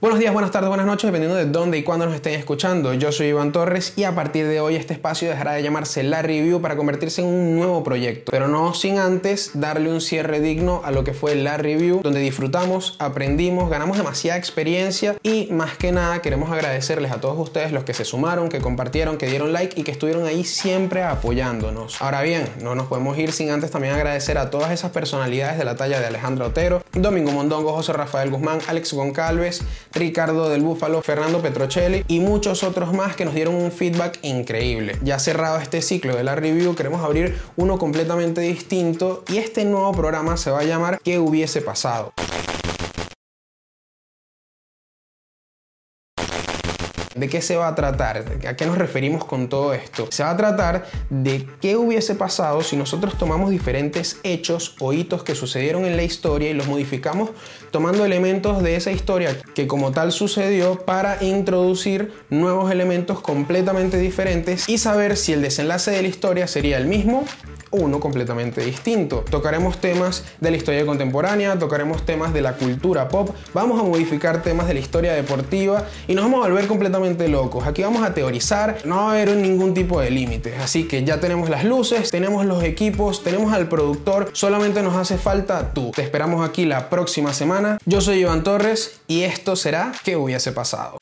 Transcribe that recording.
Buenos días, buenas tardes, buenas noches, dependiendo de dónde y cuándo nos estén escuchando. Yo soy Iván Torres y a partir de hoy este espacio dejará de llamarse La Review para convertirse en un nuevo proyecto, pero no sin antes darle un cierre digno a lo que fue La Review, donde disfrutamos, aprendimos, ganamos demasiada experiencia y más que nada queremos agradecerles a todos ustedes los que se sumaron, que compartieron, que dieron like y que estuvieron ahí siempre apoyándonos. Ahora bien, no nos podemos ir sin antes también agradecer a todas esas personalidades de la talla de Alejandro Otero, Domingo Mondongo, José Rafael Guzmán, Alex Goncalves, Ricardo del Búfalo, Fernando Petrocelli y muchos otros más que nos dieron un feedback increíble. Ya cerrado este ciclo de la review, queremos abrir uno completamente distinto y este nuevo programa se va a llamar ¿Qué hubiese pasado? ¿De qué se va a tratar? ¿A qué nos referimos con todo esto? Se va a tratar de qué hubiese pasado si nosotros tomamos diferentes hechos o hitos que sucedieron en la historia y los modificamos tomando elementos de esa historia que como tal sucedió para introducir nuevos elementos completamente diferentes y saber si el desenlace de la historia sería el mismo uno completamente distinto. Tocaremos temas de la historia contemporánea, tocaremos temas de la cultura pop, vamos a modificar temas de la historia deportiva y nos vamos a volver completamente locos. Aquí vamos a teorizar, no va a haber ningún tipo de límites. Así que ya tenemos las luces, tenemos los equipos, tenemos al productor, solamente nos hace falta tú. Te esperamos aquí la próxima semana. Yo soy Iván Torres y esto será ¿Qué hubiese pasado?